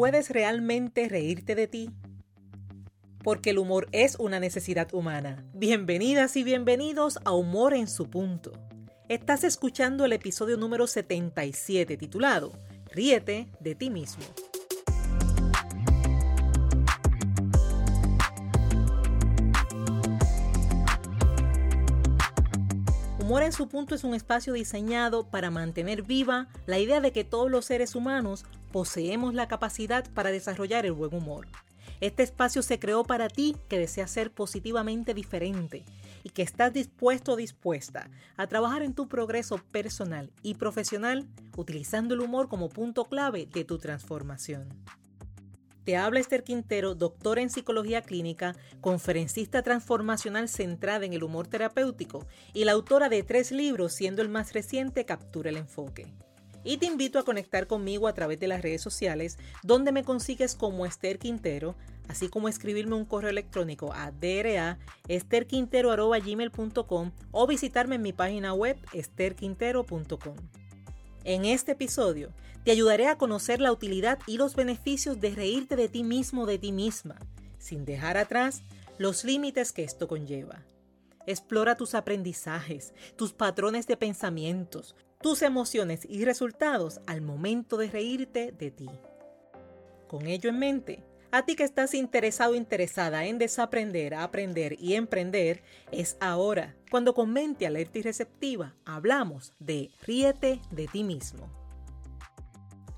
¿Puedes realmente reírte de ti? Porque el humor es una necesidad humana. Bienvenidas y bienvenidos a Humor en su punto. Estás escuchando el episodio número 77 titulado Ríete de ti mismo. Humor en su punto es un espacio diseñado para mantener viva la idea de que todos los seres humanos poseemos la capacidad para desarrollar el buen humor. Este espacio se creó para ti que deseas ser positivamente diferente y que estás dispuesto o dispuesta a trabajar en tu progreso personal y profesional utilizando el humor como punto clave de tu transformación. Te habla Esther Quintero, doctora en psicología clínica, conferencista transformacional centrada en el humor terapéutico y la autora de tres libros, siendo el más reciente Captura el Enfoque y te invito a conectar conmigo a través de las redes sociales donde me consigues como Esther Quintero, así como escribirme un correo electrónico a dra.esterquintero.gmail.com o visitarme en mi página web esterquintero.com. En este episodio te ayudaré a conocer la utilidad y los beneficios de reírte de ti mismo de ti misma, sin dejar atrás los límites que esto conlleva. Explora tus aprendizajes, tus patrones de pensamientos, tus emociones y resultados al momento de reírte de ti. Con ello en mente, a ti que estás interesado o interesada en desaprender, aprender y emprender, es ahora cuando con mente alerta y receptiva hablamos de ríete de ti mismo.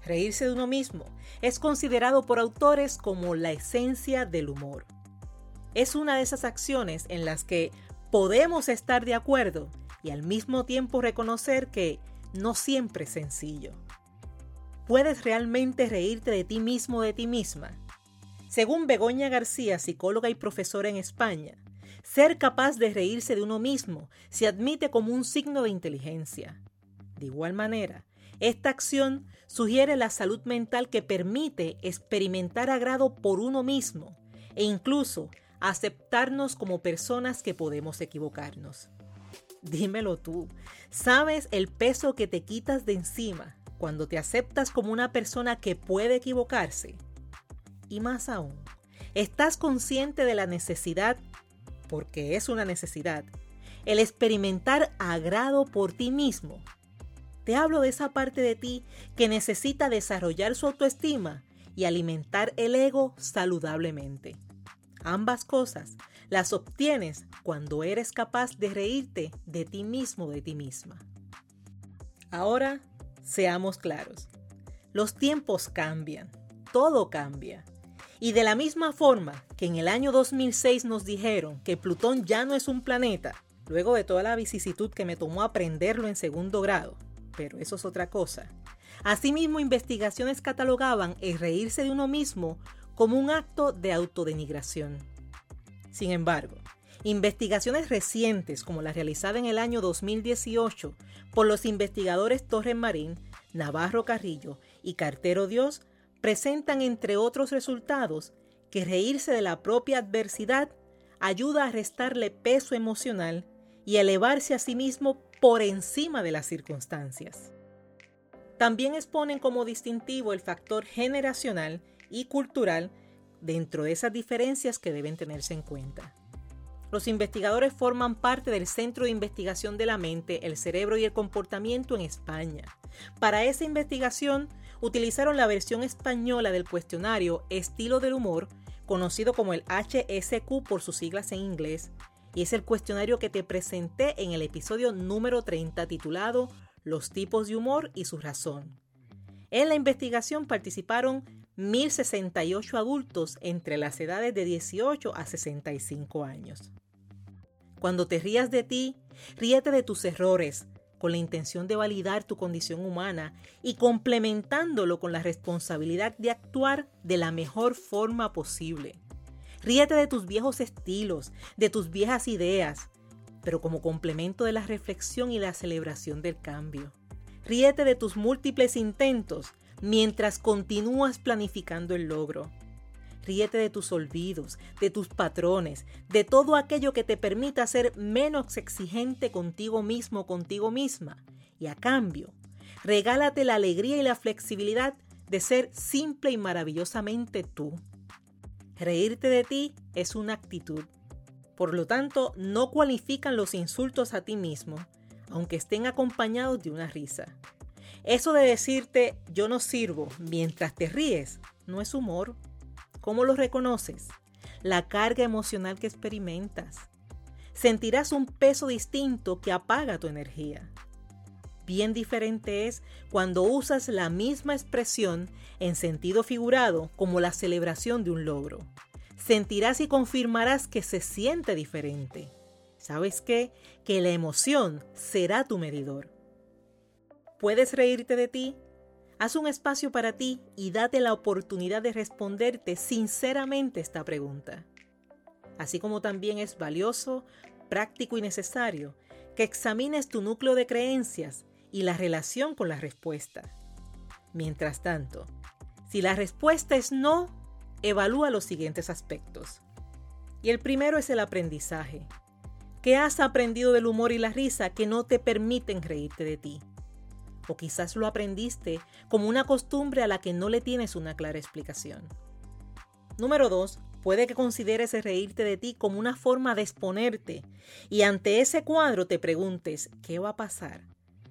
Reírse de uno mismo es considerado por autores como la esencia del humor. Es una de esas acciones en las que podemos estar de acuerdo y al mismo tiempo reconocer que no siempre es sencillo. ¿Puedes realmente reírte de ti mismo o de ti misma? Según Begoña García, psicóloga y profesora en España, ser capaz de reírse de uno mismo se admite como un signo de inteligencia. De igual manera, esta acción sugiere la salud mental que permite experimentar agrado por uno mismo e incluso aceptarnos como personas que podemos equivocarnos. Dímelo tú. ¿Sabes el peso que te quitas de encima cuando te aceptas como una persona que puede equivocarse? Y más aún, ¿estás consciente de la necesidad, porque es una necesidad, el experimentar agrado por ti mismo? Te hablo de esa parte de ti que necesita desarrollar su autoestima y alimentar el ego saludablemente. Ambas cosas las obtienes cuando eres capaz de reírte de ti mismo, de ti misma. Ahora, seamos claros. Los tiempos cambian, todo cambia. Y de la misma forma que en el año 2006 nos dijeron que Plutón ya no es un planeta, luego de toda la vicisitud que me tomó aprenderlo en segundo grado, pero eso es otra cosa. Asimismo, investigaciones catalogaban el reírse de uno mismo como un acto de autodenigración. Sin embargo, investigaciones recientes como la realizada en el año 2018 por los investigadores Torres Marín, Navarro Carrillo y Cartero Dios presentan entre otros resultados que reírse de la propia adversidad ayuda a restarle peso emocional y elevarse a sí mismo por encima de las circunstancias. También exponen como distintivo el factor generacional y cultural dentro de esas diferencias que deben tenerse en cuenta. Los investigadores forman parte del Centro de Investigación de la Mente, el Cerebro y el Comportamiento en España. Para esa investigación utilizaron la versión española del cuestionario Estilo del Humor, conocido como el HSQ por sus siglas en inglés, y es el cuestionario que te presenté en el episodio número 30 titulado Los tipos de humor y su razón. En la investigación participaron 1.068 adultos entre las edades de 18 a 65 años. Cuando te rías de ti, ríete de tus errores, con la intención de validar tu condición humana y complementándolo con la responsabilidad de actuar de la mejor forma posible. Ríete de tus viejos estilos, de tus viejas ideas, pero como complemento de la reflexión y la celebración del cambio. Ríete de tus múltiples intentos mientras continúas planificando el logro. Ríete de tus olvidos, de tus patrones, de todo aquello que te permita ser menos exigente contigo mismo, contigo misma. Y a cambio, regálate la alegría y la flexibilidad de ser simple y maravillosamente tú. Reírte de ti es una actitud. Por lo tanto, no cualifican los insultos a ti mismo, aunque estén acompañados de una risa. Eso de decirte yo no sirvo mientras te ríes no es humor. ¿Cómo lo reconoces? La carga emocional que experimentas. Sentirás un peso distinto que apaga tu energía. Bien diferente es cuando usas la misma expresión en sentido figurado como la celebración de un logro. Sentirás y confirmarás que se siente diferente. ¿Sabes qué? Que la emoción será tu medidor. ¿Puedes reírte de ti? Haz un espacio para ti y date la oportunidad de responderte sinceramente esta pregunta. Así como también es valioso, práctico y necesario que examines tu núcleo de creencias y la relación con la respuesta. Mientras tanto, si la respuesta es no, evalúa los siguientes aspectos. Y el primero es el aprendizaje. ¿Qué has aprendido del humor y la risa que no te permiten reírte de ti? O quizás lo aprendiste como una costumbre a la que no le tienes una clara explicación. Número 2. Puede que consideres reírte de ti como una forma de exponerte y ante ese cuadro te preguntes, ¿qué va a pasar?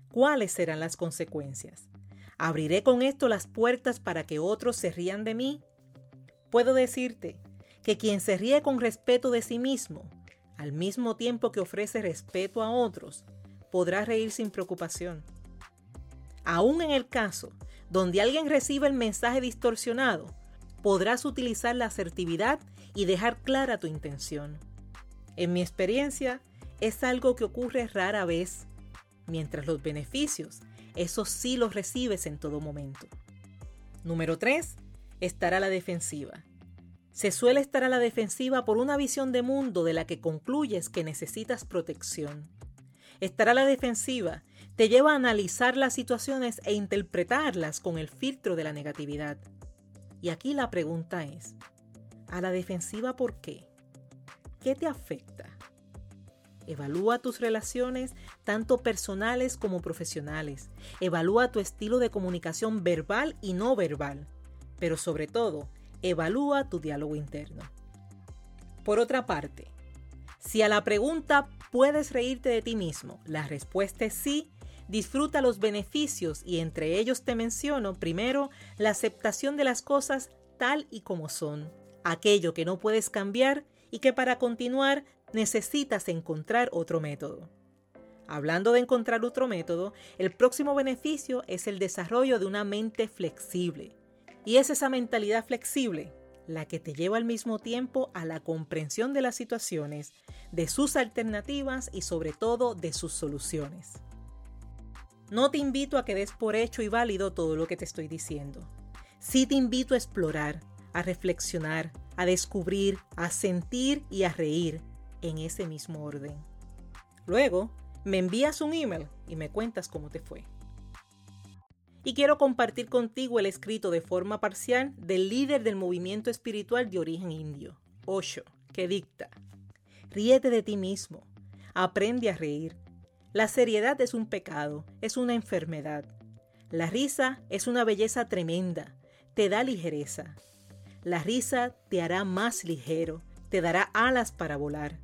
¿Cuáles serán las consecuencias? ¿Abriré con esto las puertas para que otros se rían de mí? Puedo decirte que quien se ríe con respeto de sí mismo, al mismo tiempo que ofrece respeto a otros, podrá reír sin preocupación. Aún en el caso donde alguien reciba el mensaje distorsionado, podrás utilizar la asertividad y dejar clara tu intención. En mi experiencia, es algo que ocurre rara vez, mientras los beneficios, esos sí los recibes en todo momento. Número 3. Estar a la defensiva. Se suele estar a la defensiva por una visión de mundo de la que concluyes que necesitas protección. Estar a la defensiva te lleva a analizar las situaciones e interpretarlas con el filtro de la negatividad. Y aquí la pregunta es, ¿a la defensiva por qué? ¿Qué te afecta? Evalúa tus relaciones, tanto personales como profesionales. Evalúa tu estilo de comunicación verbal y no verbal. Pero sobre todo, evalúa tu diálogo interno. Por otra parte, si a la pregunta ¿puedes reírte de ti mismo? La respuesta es sí, disfruta los beneficios y entre ellos te menciono primero la aceptación de las cosas tal y como son, aquello que no puedes cambiar y que para continuar necesitas encontrar otro método. Hablando de encontrar otro método, el próximo beneficio es el desarrollo de una mente flexible. Y es esa mentalidad flexible la que te lleva al mismo tiempo a la comprensión de las situaciones, de sus alternativas y sobre todo de sus soluciones. No te invito a que des por hecho y válido todo lo que te estoy diciendo. Sí te invito a explorar, a reflexionar, a descubrir, a sentir y a reír en ese mismo orden. Luego, me envías un email y me cuentas cómo te fue. Y quiero compartir contigo el escrito de forma parcial del líder del movimiento espiritual de origen indio, Osho, que dicta, ríete de ti mismo, aprende a reír, la seriedad es un pecado, es una enfermedad. La risa es una belleza tremenda, te da ligereza. La risa te hará más ligero, te dará alas para volar.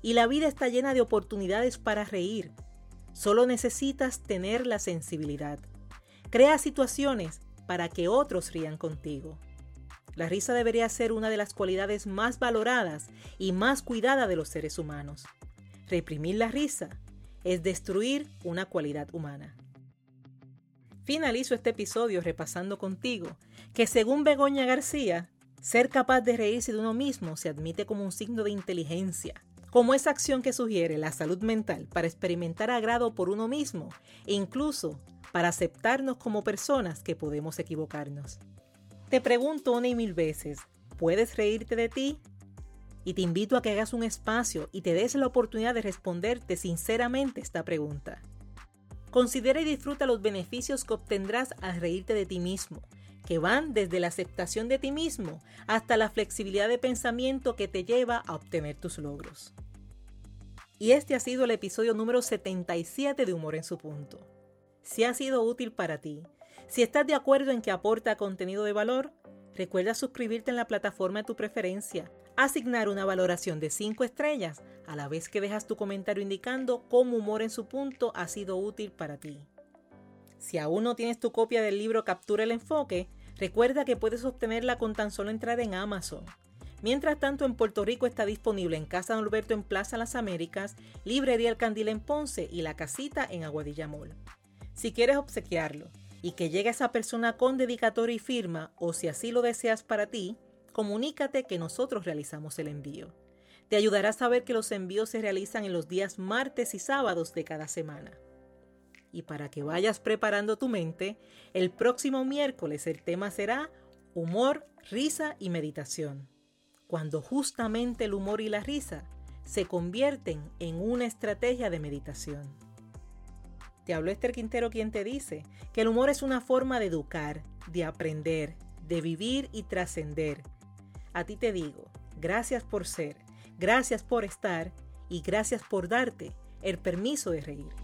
Y la vida está llena de oportunidades para reír. Solo necesitas tener la sensibilidad. Crea situaciones para que otros rían contigo. La risa debería ser una de las cualidades más valoradas y más cuidada de los seres humanos. Reprimir la risa es destruir una cualidad humana. Finalizo este episodio repasando contigo que según Begoña García, ser capaz de reírse de uno mismo se admite como un signo de inteligencia, como esa acción que sugiere la salud mental para experimentar agrado por uno mismo e incluso para aceptarnos como personas que podemos equivocarnos. Te pregunto una y mil veces, ¿puedes reírte de ti? Y te invito a que hagas un espacio y te des la oportunidad de responderte sinceramente esta pregunta. Considera y disfruta los beneficios que obtendrás al reírte de ti mismo, que van desde la aceptación de ti mismo hasta la flexibilidad de pensamiento que te lleva a obtener tus logros. Y este ha sido el episodio número 77 de Humor en su punto. Si ha sido útil para ti, Si estás de acuerdo en que aporta contenido de valor, recuerda suscribirte en la plataforma de tu preferencia, asignar una valoración de 5 estrellas a la vez que dejas tu comentario indicando cómo humor en su punto ha sido útil para ti. Si aún no tienes tu copia del libro Captura el Enfoque, recuerda que puedes obtenerla con tan solo entrar en Amazon. Mientras tanto, en Puerto Rico está disponible en Casa Norberto en Plaza Las Américas, Librería El Candil en Ponce y La Casita en Aguadilla Mall. Si quieres obsequiarlo y que llegue a esa persona con dedicatoria y firma, o si así lo deseas para ti, comunícate que nosotros realizamos el envío. Te ayudará a saber que los envíos se realizan en los días martes y sábados de cada semana. Y para que vayas preparando tu mente, el próximo miércoles el tema será humor, risa y meditación. Cuando justamente el humor y la risa se convierten en una estrategia de meditación. Te habló Esther Quintero quien te dice que el humor es una forma de educar, de aprender, de vivir y trascender. A ti te digo, gracias por ser, gracias por estar y gracias por darte el permiso de reír.